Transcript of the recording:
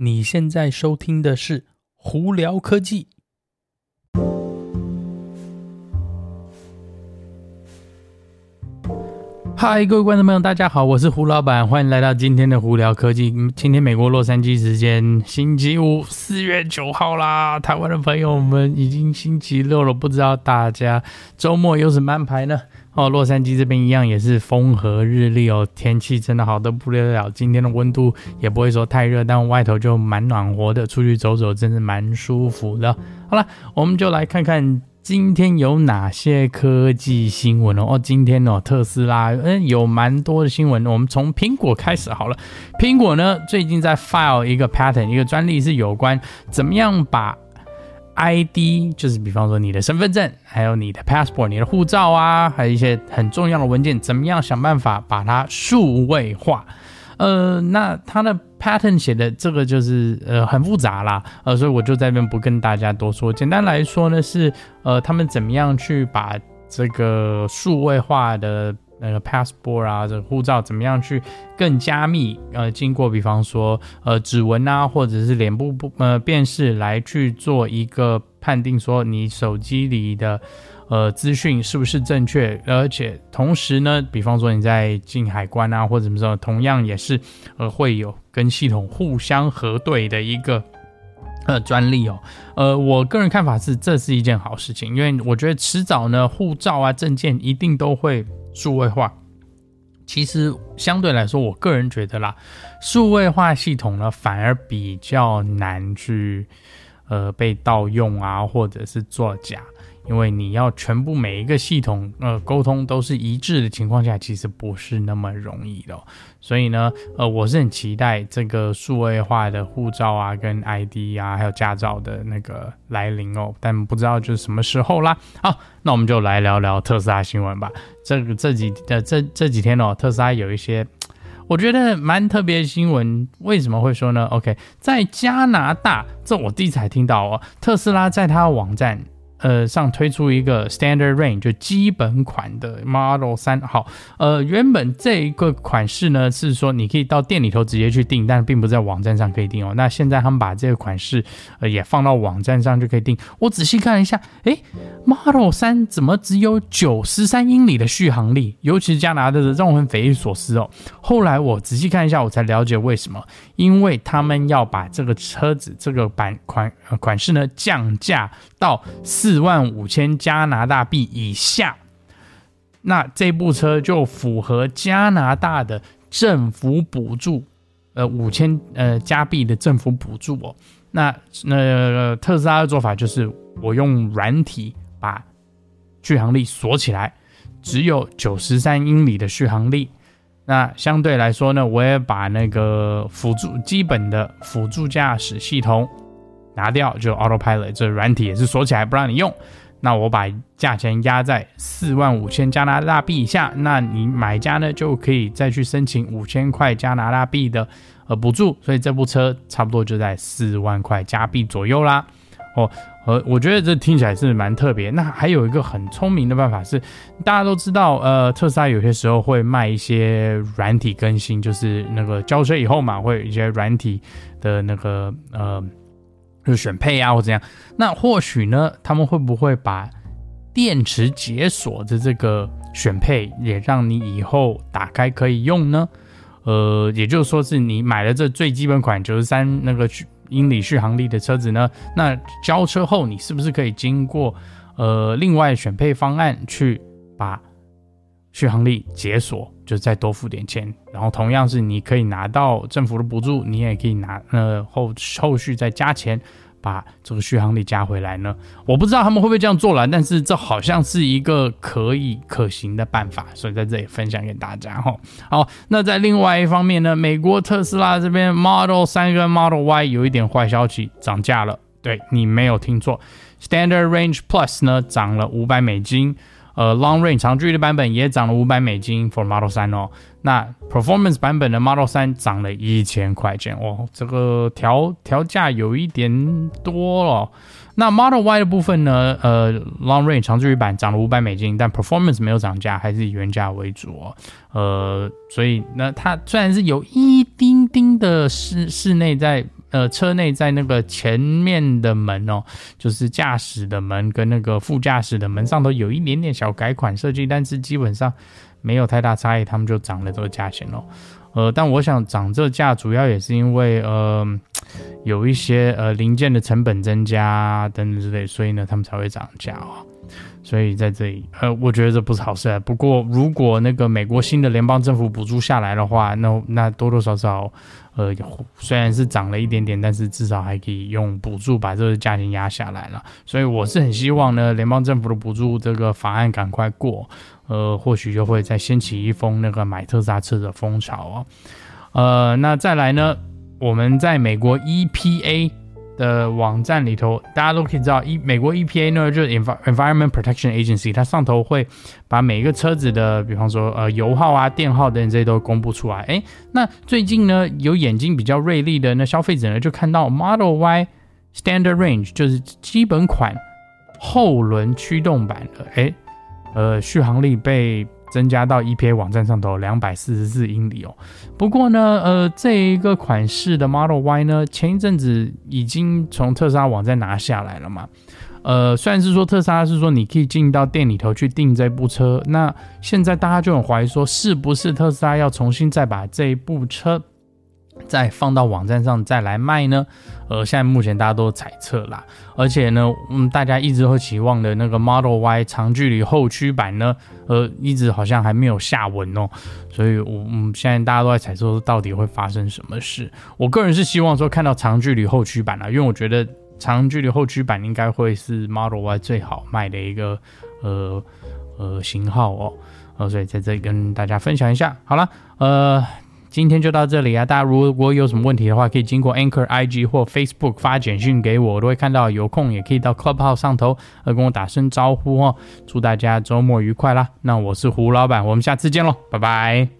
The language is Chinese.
你现在收听的是胡聊科技。嗨，各位观众朋友，大家好，我是胡老板，欢迎来到今天的胡聊科技。今天美国洛杉矶时间星期五，四月九号啦。台湾的朋友们已经星期六了，不知道大家周末有什么安排呢？哦，洛杉矶这边一样也是风和日丽哦，天气真的好得不得了。今天的温度也不会说太热，但外头就蛮暖和的，出去走走真是蛮舒服的。好了，我们就来看看今天有哪些科技新闻哦。哦，今天哦，特斯拉嗯有蛮多的新闻，我们从苹果开始好了。苹果呢最近在 file 一个 patent，一个专利是有关怎么样把 ID 就是，比方说你的身份证，还有你的 passport，你的护照啊，还有一些很重要的文件，怎么样想办法把它数位化？呃，那它的 pattern 写的这个就是呃很复杂啦，呃，所以我就在这边不跟大家多说。简单来说呢，是呃他们怎么样去把这个数位化的。那个 passport 啊，这护照怎么样去更加密？呃，经过比方说呃指纹啊，或者是脸部不呃辨识来去做一个判定，说你手机里的呃资讯是不是正确？而且同时呢，比方说你在进海关啊，或者什么时候，同样也是呃会有跟系统互相核对的一个呃专利哦。呃，我个人看法是这是一件好事情，因为我觉得迟早呢，护照啊证件一定都会。数位化，其实相对来说，我个人觉得啦，数位化系统呢，反而比较难去，呃，被盗用啊，或者是作假。因为你要全部每一个系统呃沟通都是一致的情况下，其实不是那么容易的。所以呢，呃，我是很期待这个数位化的护照啊、跟 ID 啊，还有驾照的那个来临哦。但不知道就是什么时候啦。好，那我们就来聊聊特斯拉新闻吧。这个这几呃这这几天哦，特斯拉有一些我觉得蛮特别的新闻。为什么会说呢？OK，在加拿大，这我第一次才听到哦，特斯拉在它的网站。呃，上推出一个 Standard Range 就基本款的 Model 3。好，呃，原本这一个款式呢是说你可以到店里头直接去订，但并不在网站上可以订哦。那现在他们把这个款式呃也放到网站上就可以订。我仔细看一下，诶，Model 3怎么只有九十三英里的续航力？尤其是加拿大的，让我很匪夷所思哦。后来我仔细看一下，我才了解为什么，因为他们要把这个车子这个版款款式呢降价到四。四万五千加拿大币以下，那这部车就符合加拿大的政府补助，呃，五千呃加币的政府补助哦。那那、特斯拉的做法就是，我用软体把续航力锁起来，只有九十三英里的续航力。那相对来说呢，我也把那个辅助基本的辅助驾驶系统。拿掉就 Autopilot，这软体也是锁起来不让你用。那我把价钱压在四万五千加拿大币以下，那你买家呢就可以再去申请五千块加拿大币的呃补助，所以这部车差不多就在四万块加币左右啦。哦，呃，我觉得这听起来是蛮特别。那还有一个很聪明的办法是，大家都知道，呃，特斯拉有些时候会卖一些软体更新，就是那个交车以后嘛，会有一些软体的那个呃。就选配啊，或怎样？那或许呢，他们会不会把电池解锁的这个选配也让你以后打开可以用呢？呃，也就是说，是你买了这最基本款九十三那个英里续航力的车子呢？那交车后，你是不是可以经过呃另外选配方案去把续航力解锁，就再多付点钱？然后同样是你可以拿到政府的补助，你也可以拿呃后后续再加钱。把这个续航力加回来呢？我不知道他们会不会这样做了，但是这好像是一个可以可行的办法，所以在这里分享给大家哈。好，那在另外一方面呢，美国特斯拉这边 Model 三跟 Model Y 有一点坏消息，涨价了。对，你没有听错，Standard Range Plus 呢涨了五百美金。呃，Long Range 长距离的版本也涨了五百美金，for Model 3哦。那 Performance 版本的 Model 3涨了一千块钱，哦，这个调调价有一点多了。那 Model Y 的部分呢？呃，Long Range 长距离版涨了五百美金，但 Performance 没有涨价，还是以原价为主哦。呃，所以那它虽然是有一丁丁的室室内在呃，车内在那个前面的门哦，就是驾驶的门跟那个副驾驶的门上头有一点点小改款设计，但是基本上没有太大差异，他们就涨了这个价钱哦。呃，但我想涨这价主要也是因为呃有一些呃零件的成本增加等等之类，所以呢他们才会涨价哦。所以在这里，呃，我觉得这不是好事。不过如果那个美国新的联邦政府补助下来的话，那那多多少少。呃，虽然是涨了一点点，但是至少还可以用补助把这个价钱压下来了。所以我是很希望呢，联邦政府的补助这个法案赶快过，呃，或许就会再掀起一封那个买特斯拉车的风潮哦。呃，那再来呢，我们在美国 EPA。的网站里头，大家都可以知道，一美国 EPA 呢，就是 Environment Protection Agency，它上头会把每一个车子的，比方说呃油耗啊、电耗等等这些都公布出来。诶，那最近呢，有眼睛比较锐利的那消费者呢，就看到 Model Y Standard Range 就是基本款后轮驱动版的，诶，呃，续航力被。增加到 EPA 网站上头两百四十四英里哦。不过呢，呃，这一个款式的 Model Y 呢，前一阵子已经从特斯拉网站拿下来了嘛。呃，虽然是说特斯拉是说你可以进到店里头去订这部车，那现在大家就很怀疑说，是不是特斯拉要重新再把这一部车再放到网站上再来卖呢？呃，现在目前大家都猜测啦，而且呢，嗯，大家一直会期望的那个 Model Y 长距离后驱版呢，呃，一直好像还没有下文哦，所以我嗯，现在大家都在猜测到底会发生什么事。我个人是希望说看到长距离后驱版啦，因为我觉得长距离后驱版应该会是 Model Y 最好卖的一个呃呃型号哦，呃，所以在这里跟大家分享一下。好了，呃。今天就到这里啊！大家如果有什么问题的话，可以经过 Anchor IG 或 Facebook 发简讯给我，我都会看到。有空也可以到 Club 号上头呃跟我打声招呼哦。祝大家周末愉快啦！那我是胡老板，我们下次见喽，拜拜。